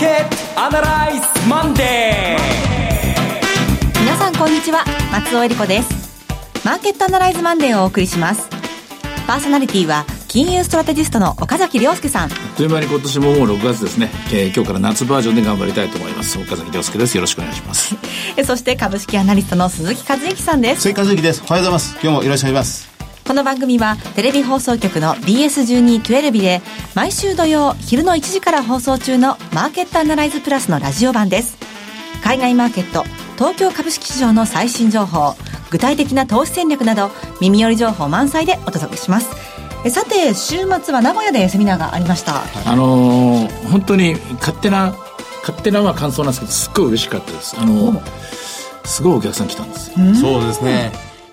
ケットアナライズマンデー。皆さんこんにちは。松尾英里子です。マーケットアナライズマンデーをお送りします。パーソナリティは金融ストラテジストの岡崎良介さん。という間に今年ももう6月ですね、えー、今日から夏バージョンで頑張りたいと思います。岡崎良介です。よろしくお願いします。そして株式アナリストの鈴木一之さんです。鈴木一之です。おはようございます。今日もいらっしゃいますこの番組はテレビ放送局の BS1212 で毎週土曜昼の1時から放送中のマーケットアナライズプラスのラジオ版です。海外マーケット東京株式市場の最新情報具体的な投資戦略など耳寄り情報満載でお届けします。さて週末は名古屋でセミナーがありました。あのー、本当に勝手な勝手な感想なんですけどすっごい嬉しかったです。あのー、すごいお客さん来たんですそうですね、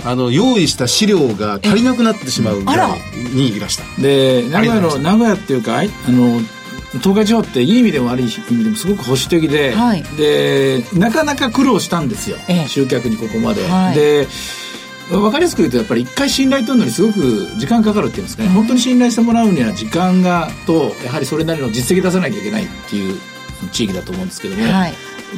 あの用意した資料が足りなくなってしまうぐら。いにいらした。で名古屋の名古屋っていうかあの東海地方っていい意味でも悪い意味でもすごく保守的で、はい、でなかなか苦労したんですよ、ええ、集客にここまで。はい、で分かりやすく言うとやっぱり一回信頼取るのにすごく時間かかるっていうんですかね、本当に信頼してもらうには時間がとやはりそれなりの実績出さなきゃいけないっていう地域だと思うんですけども、はい、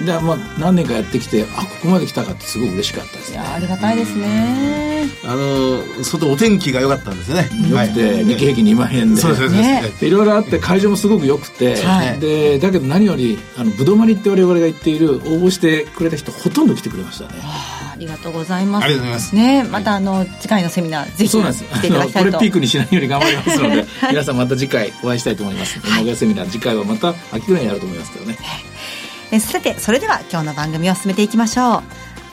でまあ何年かやってきてあここまで来たかってすごく嬉しかったです、ね、いやありがたいですね。あの外お天気が良かったんですね。よくて、日経平均2万円で。そうですね。いろいろあって会場もすごく良くて、はい、でだけど何よりあのぶどまりって我々が言っている応募してくれた人ほとんど来てくれましたね。ありがとうございます。ありがとうございます。ね、またあの次回のセミナーぜひ来ていただきたいと。これピークにしないように頑張りますので、はい、皆さんまた次回お会いしたいと思います。名古屋セミナー次回はまた秋ぐらいにやると思いますけどね。えさてそれでは今日の番組を進めていきましょう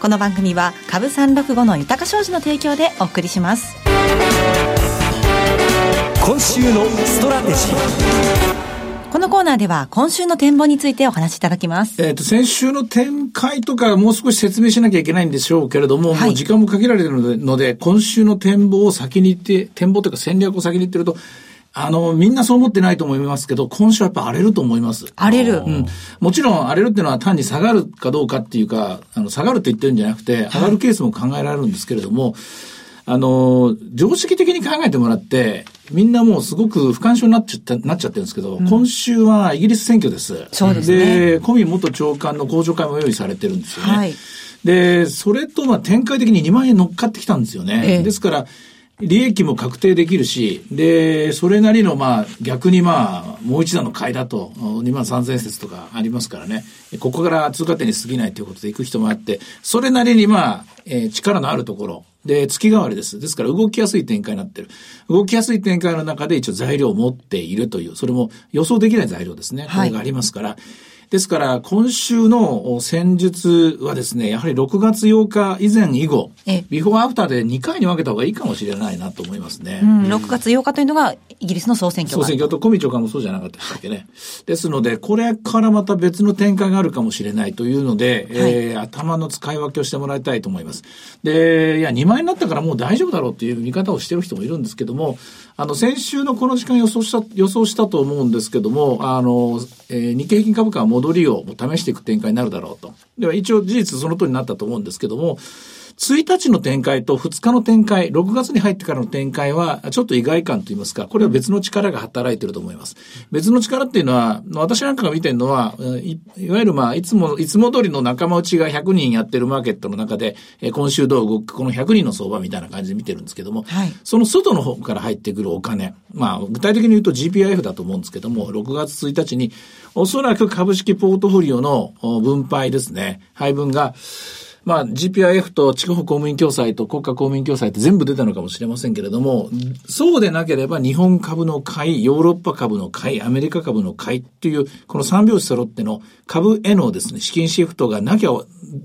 この番組は株三六五の豊か商事の提供でお送りします今週のストラテジーこのコーナーでは今週の展望についてお話しいただきます。えっ、ー、と、先週の展開とかもう少し説明しなきゃいけないんでしょうけれども、はい、もう時間も限られているので、ので今週の展望を先に言って、展望というか戦略を先に言ってると、あの、みんなそう思ってないと思いますけど、今週はやっぱ荒れると思います。荒れる。うん。もちろん荒れるっていうのは単に下がるかどうかっていうか、あの、下がるって言ってるんじゃなくて、上がるケースも考えられるんですけれども、はい、あの、常識的に考えてもらって、みんなもうすごく不干渉になっちゃった、なっちゃってるんですけど、うん、今週はイギリス選挙です。そうですね。で、コミ元長官の公聴会も用意されてるんですよね。はい。で、それとまあ展開的に2万円乗っかってきたんですよね。ええ、ですから、利益も確定できるし、で、それなりの、まあ、逆にまあ、もう一段の買いだと、2万3000説とかありますからね、ここから通過点に過ぎないということで行く人もあって、それなりにまあ、えー、力のあるところ、で、月替わりです。ですから動きやすい展開になってる。動きやすい展開の中で一応材料を持っているという、それも予想できない材料ですね。これがありますから、はいですから、今週の戦術はですね、やはり6月8日以前以後、ビフォーアフターで2回に分けた方がいいかもしれないなと思いますね。うん、6月8日というのがイギリスの総選挙総選挙とコミ長官もそうじゃなかったでしたっけね。ですので、これからまた別の展開があるかもしれないというので、はい、えー、頭の使い分けをしてもらいたいと思います。で、いや、2万円になったからもう大丈夫だろうという見方をしてる人もいるんですけども、あの、先週のこの時間予想した、予想したと思うんですけども、あの、えー、日経平均株価は戻りを試していく展開になるだろうと。では一応事実その通りになったと思うんですけども、1日の展開と2日の展開、6月に入ってからの展開は、ちょっと意外感といいますか、これは別の力が働いてると思います。別の力っていうのは、私なんかが見てるのは、いいわゆるまあ、いつも、いつも通りの仲間内が100人やってるマーケットの中で、え今週どう動くこの100人の相場みたいな感じで見てるんですけども、はい、その外の方から入ってくるお金、まあ、具体的に言うと GPIF だと思うんですけども、6月1日に、おそらく株式ポートフォリオの分配ですね、配分が、まあ、GPIF と地方公務員共済と国家公務員共済って全部出たのかもしれませんけれども、そうでなければ日本株の買い、ヨーロッパ株の買い、アメリカ株の買いっていう、この三拍子揃っての株へのですね、資金シフトがなきゃ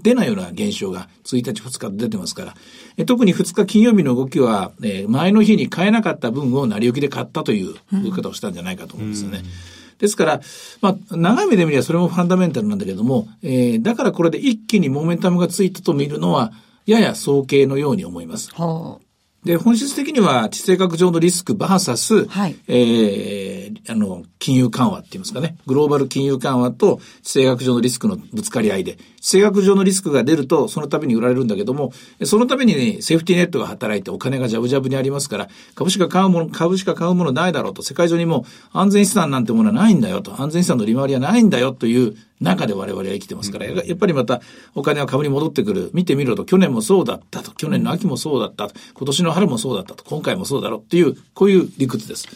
出ないような現象が1日2日と出てますから、特に2日金曜日の動きは、えー、前の日に買えなかった分を成り行きで買ったという動き方をしたんじゃないかと思うんですよね。うんですから、まあ、長い目で見ればそれもファンダメンタルなんだけども、えー、だからこれで一気にモメンタムがついたと見るのは、やや早計のように思います。はあで、本質的には地政学上のリスクバーサス、はい、えー、えーあの、金融緩和って言いますかね、グローバル金融緩和と地政学上のリスクのぶつかり合いで、地政学上のリスクが出ると、その度に売られるんだけども、そのためにセーフティーネットが働いてお金がジャブジャブにありますから、株しか買うもの、株しか買うものないだろうと、世界中にも安全資産なんてものはないんだよと、安全資産の利回りはないんだよという中で我々は生きてますから、ややっぱりまたお金は株に戻ってくる。見てみろと、去年もそうだったと、去年の秋もそうだったと、今年の春もそうだったと、今回もそうだろうっていう、こういう理屈です。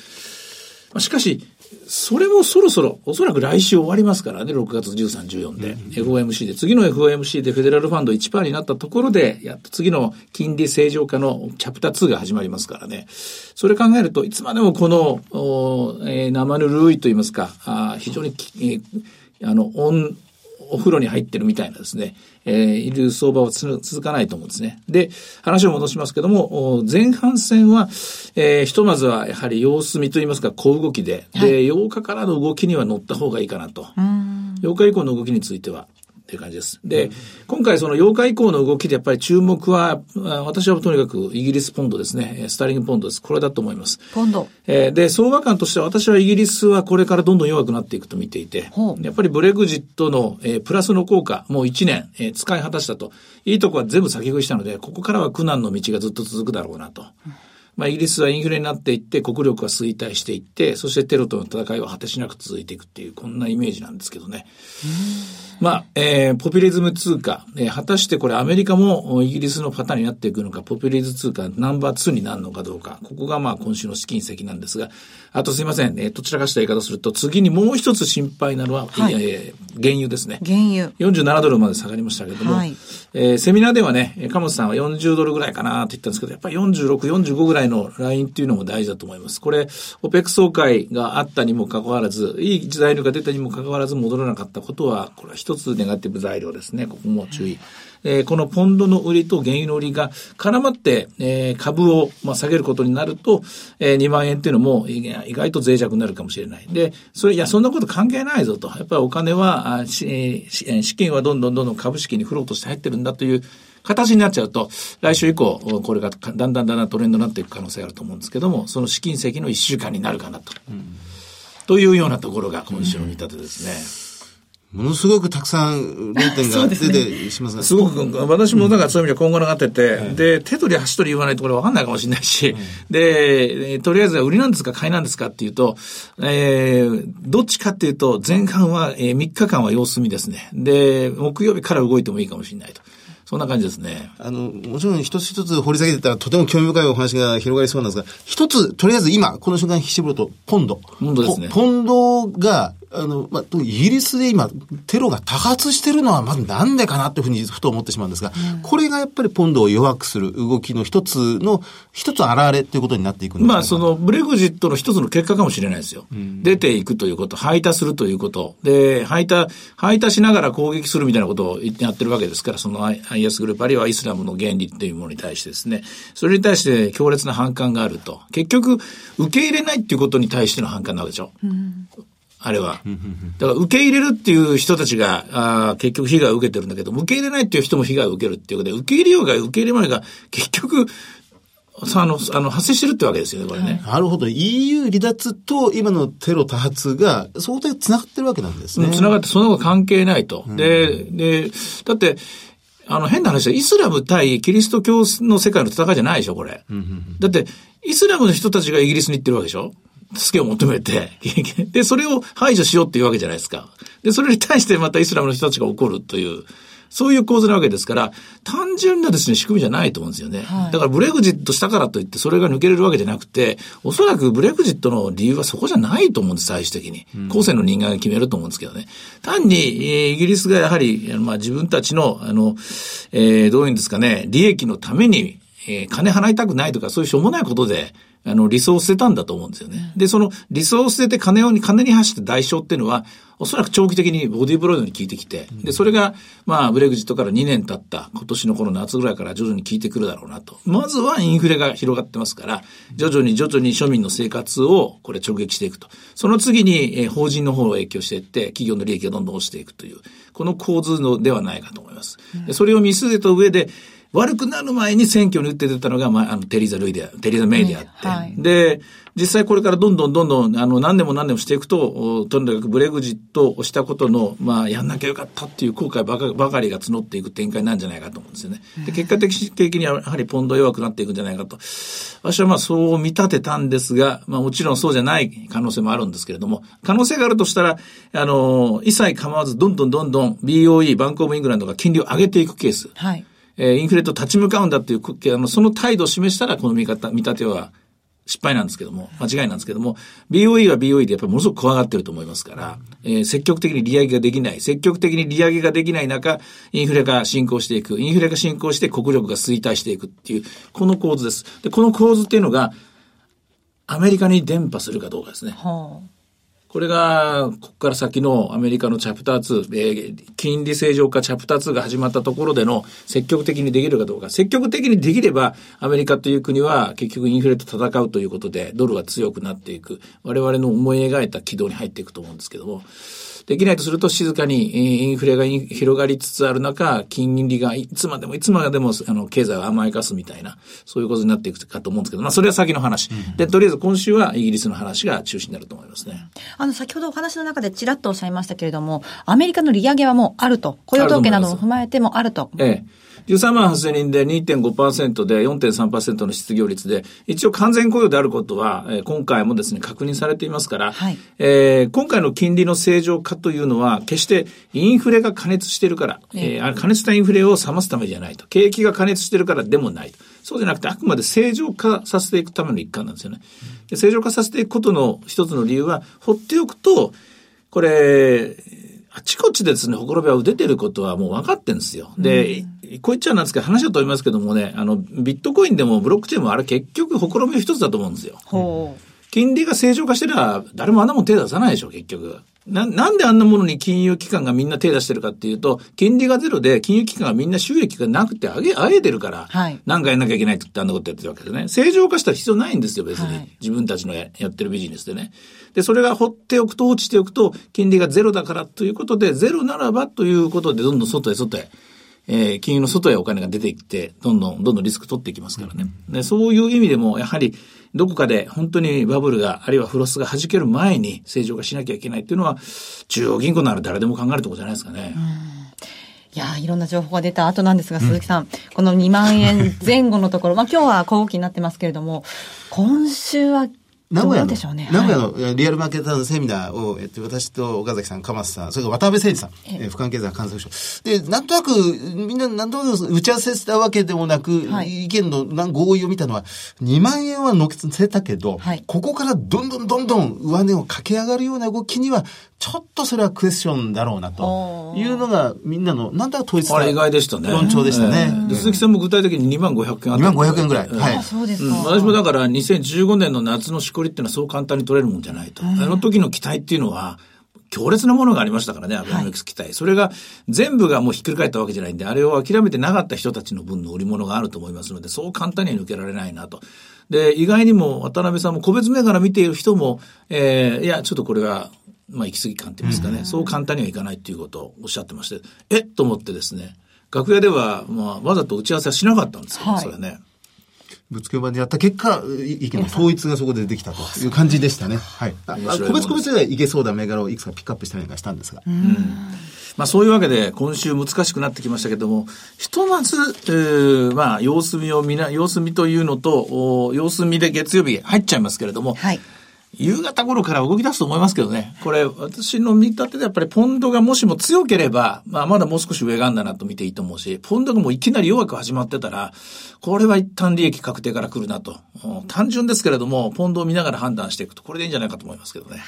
まあしかし、それもそろそろ、おそらく来週終わりますからね、6月13、14で。FOMC で、次の FOMC でフェデラルファンド1%になったところで、やっと次の金利正常化のチャプター2が始まりますからね。それ考えると、いつまでもこの、おえー生ぬるいと言いますか、あー非常にき、えーあの、温、お風呂に入ってるみたいなですね、えーいる相場はつ続かないと思うんですね。で、話を戻しますけども、お前半戦は、えーひとまずはやはり様子見といいますか、小動きで、で、8日からの動きには乗った方がいいかなと。8日以降の動きについては、っていう感じです。で、今回その8日以降の動きでやっぱり注目は、あ私はとにかくイギリスポンドですね、えースターリングポンドです。これだと思います。ポンド。えーで、相場感としては私はイギリスはこれからどんどん弱くなっていくと見ていてやっぱりブレグジットの、えープラスの効果、もう1年、えー使い果たしたと。いいとこは全部先食いしたので、ここからは苦難の道がずっと続くだろうなと。まあ、イギリスはインフレになっていって、国力が衰退していって、そしてテロとの戦いは果てしなく続いていくっていう、こんなイメージなんですけどね。まあ、えーポピュリズム通貨、えー果たしてこれアメリカもイギリスのパターンになっていくのか、ポピュリズム通貨ナンバー2になるのかどうか、ここがまあ今週の試金石なんですが、あとすいません、えーどちらかした言い方をすると、次にもう一つ心配なのは、はいえー原油ですね。原油。47ドルまで下がりましたけれども、はいえーセミナーではね、えー鴨さんは40ドルぐらいかなって言ったんですけど、やっぱり46、45ぐらいのラインっていうのも大事だと思います。これ、オペック総会があったにもかかわらず、いい材料が出たにもかかわらず戻らなかったことは、これは一つネガティブ材料ですね。ここも注意。えーこのポンドの売りと原油の売りが絡まって、えー株を、まあ、下げることになると、えー2万円っていうのも意外と脆弱になるかもしれない。で、それ、いや、そんなこと関係ないぞと。やっぱりお金は、あしえーしえー資金はどんどんどんどん株式にフローとして入ってるんだという形になっちゃうと、来週以降、これがだんだんだんだんトレンドになっていく可能性があると思うんですけども、その試金石の1週間になるかなと。うんというようなところが今週の見立てですね。ものすごくたくさん論点が出てしますが、すごく、私もだからそういう意味では今後がってて、で、手取り足取り言わないとこれ分かんないかもしれないし、で、えーとりあえず売りなんですか買いなんですかっていうと、えーどっちかっていうと、前半は、えー3日間は様子見ですね。で、木曜日から動いてもいいかもしれないと。そんな感じですね。あの、もちろん一つ一つ掘り下げてたらとても興味深いお話が広がりそうなんですが、一つ、とりあえず今、この瞬間絞ると、ポンド。ポンドですねポポンドが、あの、まあ、イギリスで今、テロが多発してるのは、まずなんでかなっていうふうにふと思ってしまうんですが、これがやっぱりポンドを弱くする動きの一つの、一つ現れということになっていくんですか？まあ、その、ブレグジットの一つの結果かもしれないですよ。出ていくということ、排他するということ。で、排他、排他しながら攻撃するみたいなことを言ってやってるわけですから、その IS グループ、あるいはイスラムの原理っていうものに対してですね、それに対して強烈な反感があると。結局、受け入れないっていうことに対しての反感なわけでしょ。あれは。だから受け入れるっていう人たちが、あー結局被害を受けてるんだけど、受け入れないっていう人も被害を受けるっていうことで、受け入れようが受け入れまいが、結局、さあの、あの、発生してるってわけですよね、これね。なるほど。EU 離脱と今のテロ多発が相当繋がってるわけなんですね。つながってその方が関係ないと。で、で、だって、あの、変な話だ。イスラム対キリスト教の世界の戦いじゃないでしょ、これ。だって、イスラムの人たちがイギリスに行ってるわけでしょ助けを求めて。で、それを排除しようっていうわけじゃないですか。で、それに対してまたイスラムの人たちが怒るという。そういう構図なわけですから、単純なですね、仕組みじゃないと思うんですよね。だからブレグジットしたからといってそれが抜けれるわけじゃなくて、おそらくブレグジットの理由はそこじゃないと思うんです、最終的に。後世の人間が決めると思うんですけどね。単に、えーイギリスがやはり、まあ、自分たちの、あの、えーどういうんですかね、利益のために、えー金払いたくないとか、そういうしょうもないことで、あの、理想を捨てたんだと思うんですよね。で、その理想を捨てて金を、金に走って代償っていうのは、おそらく長期的にボディーブロイドに効いてきて、で、それが、まあ、ブレグジットから2年経った今年のこの夏ぐらいから徐々に効いてくるだろうなと。まずはインフレが広がってますから、徐々に徐々に庶民の生活をこれ直撃していくと。その次に、えー法人の方を影響していって、企業の利益がどんどん落ちていくという、この構図のではないかと思います。でそれを見据えた上で、悪くなる前に選挙に打って出たのが、まあ、あの、テリーザ・ルイで、テリーザ・メイであって、はいで、実際これからどんどんどんどん、あの、何年も何年もしていくと、おとにかくブレグジットをしたことの、まあ、やんなきゃよかったっていう後悔ばかばかりが募っていく展開なんじゃないかと思うんですよね。で、結果的にはやはりポンド弱くなっていくんじゃないかと。私はまあ、そう見立てたんですが、まあ、もちろんそうじゃない可能性もあるんですけれども、可能性があるとしたら、あの、一切構わず、どんどんどんどん BOE、バンクオブイングランドが金利を上げていくケース。はい。えーインフレと立ち向かうんだっていう、あの、その態度を示したら、この見方、見立ては失敗なんですけども、間違いなんですけども、BOE は BOE でやっぱりものすごく怖がってると思いますから、えー積極的に利上げができない、積極的に利上げができない中、インフレが進行していく、インフレが進行して国力が衰退していくっていう、この構図です。で、この構図っていうのが、アメリカに伝播するかどうかですね。はあこれが、ここから先のアメリカのチャプター2、えー金利正常化チャプター2が始まったところでの積極的にできるかどうか。積極的にできれば、アメリカという国は結局インフレと戦うということで、ドルは強くなっていく。我々の思い描いた軌道に入っていくと思うんですけども。できないとすると静かにえーインフレが広がりつつある中、金利がいつまでもいつまでもあの経済を甘やかすみたいな、そういうことになっていくかと思うんですけど、まあそれは先の話。で、とりあえず今週はイギリスの話が中心になると思いますね。あの、先ほどお話の中でちらっとおっしゃいましたけれども、アメリカの利上げはもうあると。雇用統計なども踏まえてもあると。ええ。13万8000人で2.5%で4.3%の失業率で、一応完全雇用であることは、えー今回もですね、確認されていますから、はいえー今回の金利の正常化というのは、決してインフレが加熱しているから、えーあ加熱したインフレを冷ますためじゃないと。景気が加熱しているからでもないと。そうじゃなくて、あくまで正常化させていくための一環なんですよね。で正常化させていくことの一つの理由は、放っておくと、これ、あちこちでですね、ほころびは出てることはもう分かってるんですよ。で、こう言っちゃなんですけど、話は飛びますけどもね、あの、ビットコインでもブロックチェーンもあれ結局ほころびの一つだと思うんですよ。金利が正常化してれば、誰もあんなもん手出さないでしょ、結局。な、なんであんなものに金融機関がみんな手出してるかっていうと、金利がゼロで金融機関がみんな収益がなくてあげ、あえてるから、はいなんかやんなきゃいけないって言ってあんなことやってるわけでね。正常化したら必要ないんですよ、別に。はい自分たちのややってるビジネスでね。で、それが放っておくと、落ちておくと、金利がゼロだからということで、ゼロならばということで、どんどん外へ外へ、えー金融の外へお金が出ていって、どんどん、どんどんリスク取っていきますからね。でそういう意味でも、やはり、どこかで本当にバブルが、あるいはフロスが弾ける前に正常化しなきゃいけないっていうのは、中央銀行なら誰でも考えるところじゃないですかね。いやーいろんな情報が出た後なんですが、鈴木さん、この2万円前後のところ、まあ今日は小動きになってますけれども、今週はど名古屋の、うでしょうね。名古屋はいのリアルマーケッターのセミナーを、えっと、私と岡崎さん、鎌田さん、それから渡辺誠二さん、えー、俯瞰経済観測所。で、なんとなく、みんな、なんとなく打ち合わせしたわけでもなく、はい意見のなん合意を見たのは、2万円は乗せたけど、はいここからどんどんどんどん上値を駆け上がるような動きには、ちょっとそれはクエスチョンだろうな、というのが、みんなの、なんとなく統一あれ意外でしたね。論調でしたね。えーで鈴木さんも具体的に2万500円あった2万500円ぐらい。えーはいあ。そうですうんか。私もだから2015年の夏のしこりっていうのはそう簡単に取れるもんじゃないと。あの時の期待っていうのは、強烈なものがありましたからね、アベノミクス期待。それが全部がもうひっくり返ったわけじゃないんで、あれを諦めてなかった人たちの分の売り物があると思いますので、そう簡単には抜けられないなと。で、意外にも渡辺さんも個別銘柄見ている人も、えーいや、ちょっとこれは、まあ、行き過ぎ感って言いますかね、そう簡単にはいかないっていうことをおっしゃってまして、えっと思ってですね、楽屋では、まあ、わざと打ち合わせはしなかったんですけど、はいそれね。ぶつけ版でやった結果、い意見の統一がそこでできたという感じでしたね。はい。あ個別個別ではいけそうな銘柄をいくつかピックアップしたりなんかしたんですが。まあそういうわけで今週難しくなってきましたけども、ひとまず、えーまあ様子見を見な、様子見というのと、お様子見で月曜日入っちゃいますけれども、はい。夕方頃から動き出すと思いますけどね。これ、私の見立てでやっぱりポンドがもしも強ければ、まあまだもう少し上があんだなと見ていいと思うし、ポンドがもういきなり弱く始まってたら、これは一旦利益確定から来るなと。お単純ですけれども、ポンドを見ながら判断していくと、これでいいんじゃないかと思いますけどね。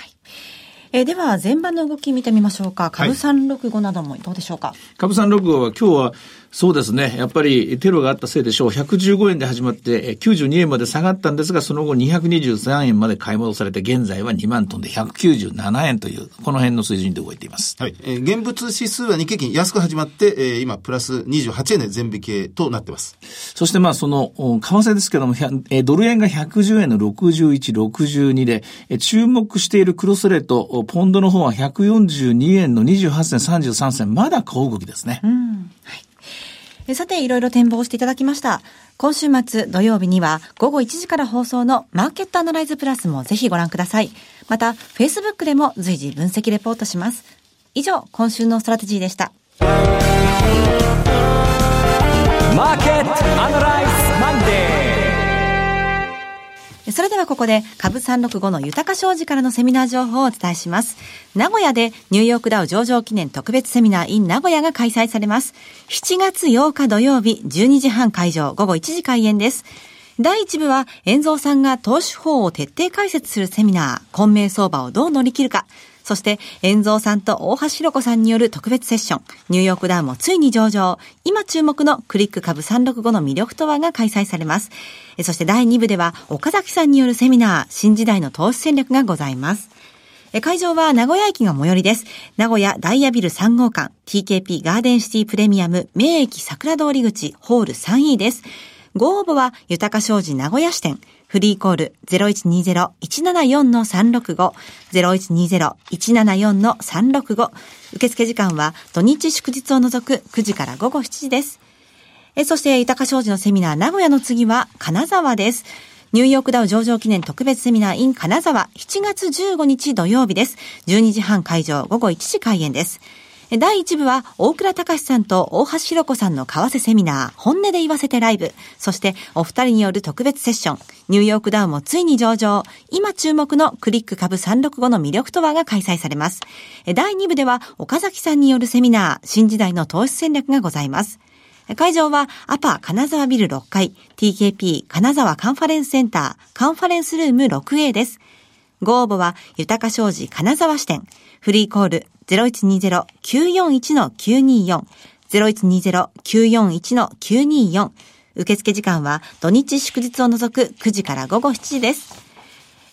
えーでは、前場の動き見てみましょうか。株365などもどうでしょうか？株三六号は今日は、そうですね、やっぱりテロがあったせいでしょう。115円で始まって、えー92円まで下がったんですが、その後223円まで買い戻されて、現在は2万トンで197円という、この辺の水準で動いています。はい。えー現物指数は日経金安く始まって、えー今プラス28円で全引けとなってます。そしてまあその、お為替ですけども、えードル円が110円の61、62で、えー注目しているクロスレート、おポンドの方は142円の28銭、33銭、まだ小動きですね。えさて、いろいろ展望していただきました。今週末土曜日には午後1時から放送のマーケットアナライズプラスもぜひご覧ください。また、Facebook でも随時分析レポートします。以上、今週のストラテジーでした。マーケットアナライズそれではここで株365の豊か商事からのセミナー情報をお伝えします。名古屋でニューヨークダウ上場記念特別セミナー in 名古屋が開催されます。7月8日土曜日12時半会場午後1時開演です。第1部は、遠蔵さんが投資法を徹底解説するセミナー、混迷相場をどう乗り切るか。そして、遠蔵さんと大橋弘子さんによる特別セッション、ニューヨークダウもついに上場、今注目のクリック株365の魅力とはが開催されます。そして第2部では、岡崎さんによるセミナー、新時代の投資戦略がございます。会場は名古屋駅が最寄りです。名古屋ダイヤビル3号館、TKP ガーデンシティプレミアム、名駅桜通り口、ホール 3E です。ご応募は、豊か商事名古屋支店、フリーコール0120-174-365、0120-174-365。受付時間は土日祝日を除く9時から午後7時です。え、そして、豊か商事のセミナー名古屋の次は金沢です。ニューヨークダウ上場記念特別セミナー in 金沢7月15日土曜日です。12時半会場午後1時開演です。第1部は、大倉隆さんと大橋弘子さんの為替セミナー、本音で言わせてライブ。そして、お二人による特別セッション、ニューヨークダウンもついに上場。今注目のクリック株365の魅力とはが開催されます。第2部では、岡崎さんによるセミナー、新時代の投資戦略がございます。会場は、アパ金沢ビル6階、TKP 金沢カンファレンスセンター、カンファレンスルーム 6A です。ご応募は、豊か商事金沢支店、フリーコール0120-941-924、0120-941-924。受付時間は土日祝日を除く9時から午後7時です。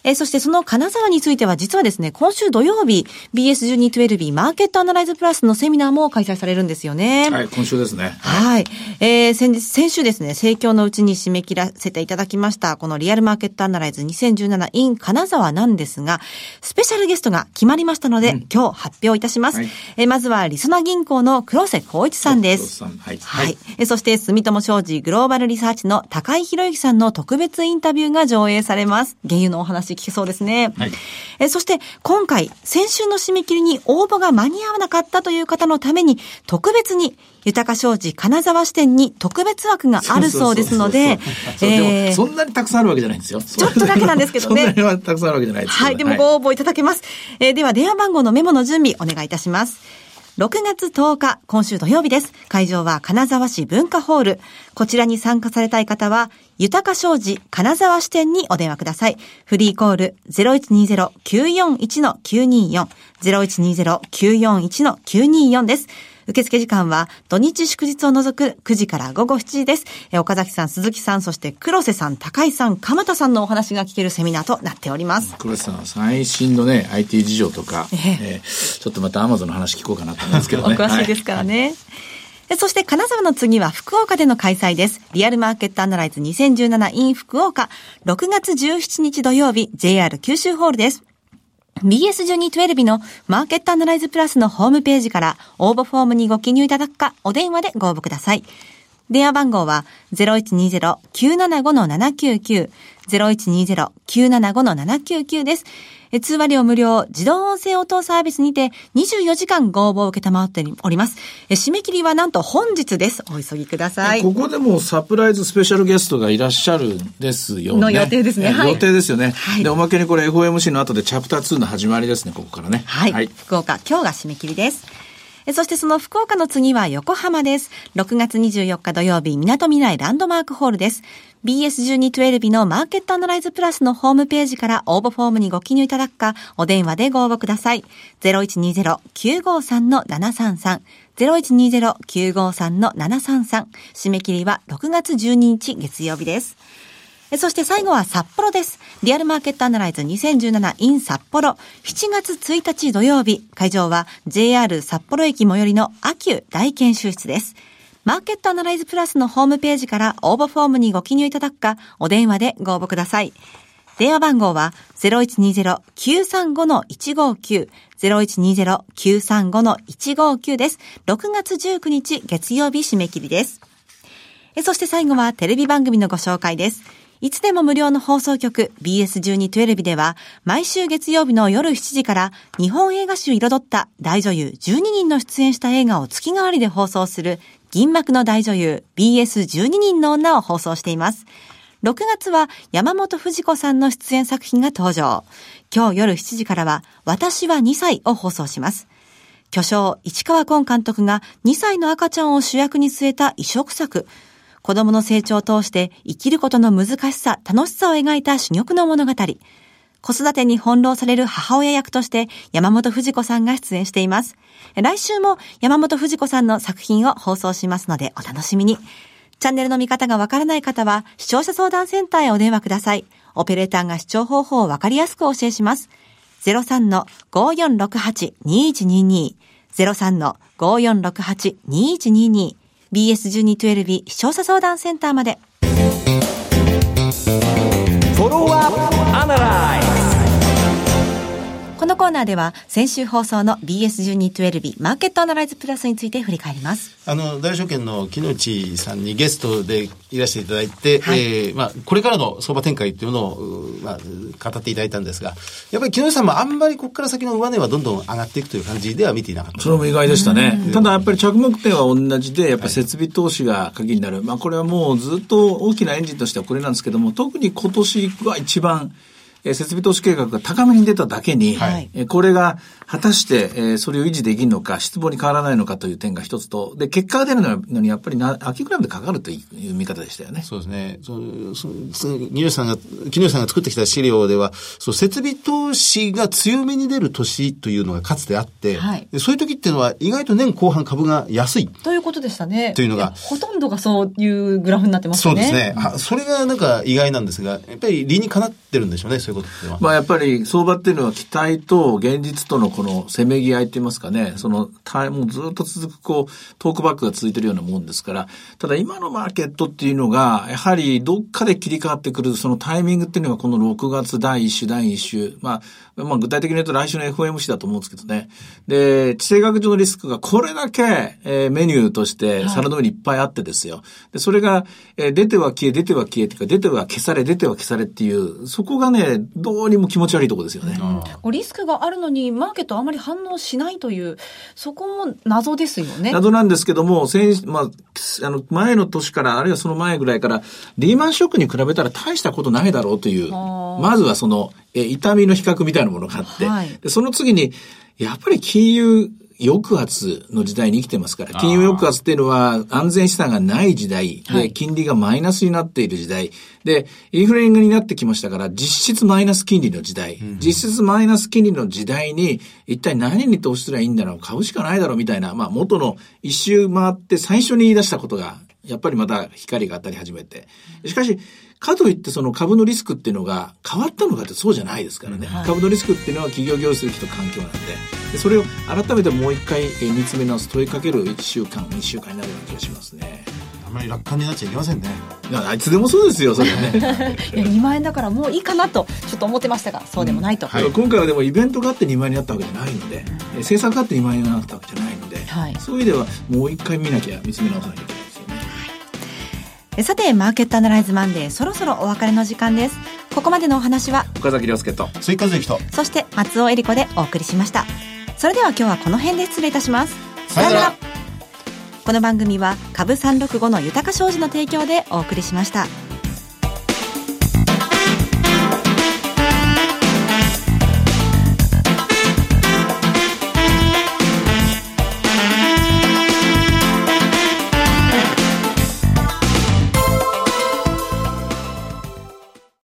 えーそしてその金沢については実はですね、今週土曜日、BS1212 マーケットアナライズプラスのセミナーも開催されるんですよね。はい、今週ですね。はい。えー、先日、先週ですね、盛況のうちに締め切らせていただきました、このリアルマーケットアナライズ 2017in 金沢なんですが、スペシャルゲストが決まりましたので、今日発表いたします。はいえーまずは、りそな銀行の黒瀬光一さんです。はいはい。えーそして、住友商事グローバルリサーチの高井博之さんの特別インタビューが上映されます。原油のお話聞けそうですね。はいえーそして、今回、先週の締め切りに応募が間に合わなかったという方のために、特別に、豊か商事金沢支店に特別枠があるそうですので、そんなにたくさんあるわけじゃないんですよ。ちょっとだけなんですけどねそんなにはたくさんあるわけじゃないですけどはい、でもご応募いただけます。えーでは、電話番号のメモの準備お願いいたします。6月10日、今週土曜日です。会場は金沢市文化ホール。こちらに参加されたい方は、豊か商事金沢支店にお電話ください。フリーコール0120-941-924。0120-941-924です。受付時間は土日祝日を除く9時から午後7時です。えー岡崎さん、鈴木さん、そして黒瀬さん、高井さん、鎌田さんのお話が聞けるセミナーとなっております。黒瀬さんは最新のね、IT 事情とか、えええーちょっとまたアマゾンの話聞こうかなと思うんですけどおね。詳しいですからね。でそして金沢の次は福岡での開催です。リアルマーケットアナライズ 2017in 福岡。6月17日土曜日 JR 九州ホールです。BS ジョニー12のマーケットアナライズプラスのホームページから応募フォームにご記入いただくかお電話でご応募ください。電話番号は0120-975-799 0120-975-799です。え通話料無料自動音声応答サービスにて24時間ご応募を受けたまわっております。え締め切りはなんと本日です。お急ぎください。ここでもサプライズスペシャルゲストがいらっしゃるんですよね。の予定ですねえはい予定ですよね。はいで、おまけにこれ FOMC の後でチャプター2の始まりですね、ここからね。はい。福岡、今日が締め切りです。そしてその福岡の次は横浜です。6月24日土曜日、港未来ランドマークホールです。BS1212 のマーケットアナライズプラスのホームページから応募フォームにご記入いただくか、お電話でご応募ください。0120-953-733。0120-953-733。締め切りは6月12日月曜日です。そして最後は札幌です。リアルマーケットアナライズ 2017in 札幌。7月1日土曜日。会場は JR 札幌駅最寄りの秋急大研修室です。マーケットアナライズプラスのホームページから応募フォームにご記入いただくか、お電話でご応募ください。電話番号は0120-935-159。0120-935-159です。6月19日月曜日締め切りです。そして最後はテレビ番組のご紹介です。いつでも無料の放送局 BS1212 では毎週月曜日の夜7時から日本映画集彩った大女優12人の出演した映画を月替わりで放送する銀幕の大女優 BS12 人の女を放送しています。6月は山本藤子さんの出演作品が登場。今日夜7時からは私は2歳を放送します。巨匠市川崑監督が2歳の赤ちゃんを主役に据えた異色作。子供の成長を通して生きることの難しさ、楽しさを描いた珠玉の物語。子育てに翻弄される母親役として山本藤子さんが出演しています。来週も山本藤子さんの作品を放送しますのでお楽しみに。チャンネルの見方がわからない方は視聴者相談センターへお電話ください。オペレーターが視聴方法をわかりやすくお教えします。03-5468-2122 03-5468-2122 BS1212 視聴者相談センターまで。フォローアップアナライズのコーナーでは先週放送の BS1212 マーケットアナライズプラスについて振り返ります。あの、大証券の木内さんにゲストでいらしていただいて、はいえーまあ、これからの相場展開っていうのを、うまあ、語っていただいたんですが、やっぱり木内さんもあんまりここから先の上値はどんどん上がっていくという感じでは見ていなかった。それも意外でしたね。ただやっぱり着目点は同じで、やっぱり設備投資が鍵になる。まあこれはもうずっと大きなエンジンとしてはこれなんですけども、特に今年は一番、えー設備投資計画が高めに出ただけに、はい。えーこれが果たして、えーそれを維持できるのか、失望に変わらないのかという点が一つと、で、結果が出るのにやっぱりな秋ぐらいまでかかるという見方でしたよね。そうですね。そう、そ木下さんが、木下さんが作ってきた資料では、そう、設備投資が強めに出る年というのがかつてあって、はいでそういう時っていうのは意外と年後半株が安い。ということでしたね。というのがやほとんどがそういうグラフになってますよね。そうですね。あそれがなんか意外なんですが、やっぱり理にかなってるんでしょうね、そういうことっては。まあやっぱり相場っていうのは期待と現実とのこのせめぎ合いって言いますかね、その、たもうずっと続くこう、トークバックが続いてるようなもんですから、ただ今のマーケットっていうのが、やはりどっかで切り替わってくるそのタイミングっていうのがこの6月第1週、第2週、まあ、まあ具体的に言うと来週の FOMC だと思うんですけどね。で、地政学上のリスクがこれだけ、えーメニューとして皿の上にいっぱいあってですよ。で、それが、えー出ては消え、出ては消えっていうか、出ては消され、出ては消されっていう、そこがね、どうにも気持ち悪いとこですよね。リスクがあるのにマーケットあまり反応しないという、そこも謎ですよね。などなんですけども、先、まあ、あの、前の年から、あるいはその前ぐらいから、リーマンショックに比べたら大したことないだろうという、まずはその、え、痛みの比較みたいなものがあって、はいでその次に、やっぱり金融抑圧の時代に生きてますから、金融抑圧っていうのは安全資産がない時代で、はい。金利がマイナスになっている時代。で、インフレになってきましたから、実質マイナス金利の時代、実質マイナス金利の時代に、一体何に投資すればいいんだろう、買うしかないだろうみたいな、まあ元の一周回って最初に言い出したことが、やっぱりまた光が当たり始めて。しかし、かといってその株のリスクっていうのが変わったのかってそうじゃないですからね。株のリスクっていうのは企業業績と環境なんで。でそれを改めてもう一回えー見つめ直す、問いかける1週間、2週間になるような気がしますね。あまり楽観になっちゃいけませんね。いやあいつでもそうですよ、それはね。いや2万円だからもういいかなと、ちょっと思ってましたが、そうでもないと。はい今回はでもイベントがあって2万円になったわけじゃないので、えー政策があって2万円になったわけじゃないので、はいそういう意味ではもう一回見なきゃ、見つめ直さなきゃいけないさて、マーケットアナライズマンデー、そろそろお別れの時間です。ここまでのお話は、岡崎亮介と。追加税と。そして松尾恵里子でお送りしました。それでは今日はこの辺で失礼いたします。さよならこの番組は株365の豊か商事の提供でお送りしました。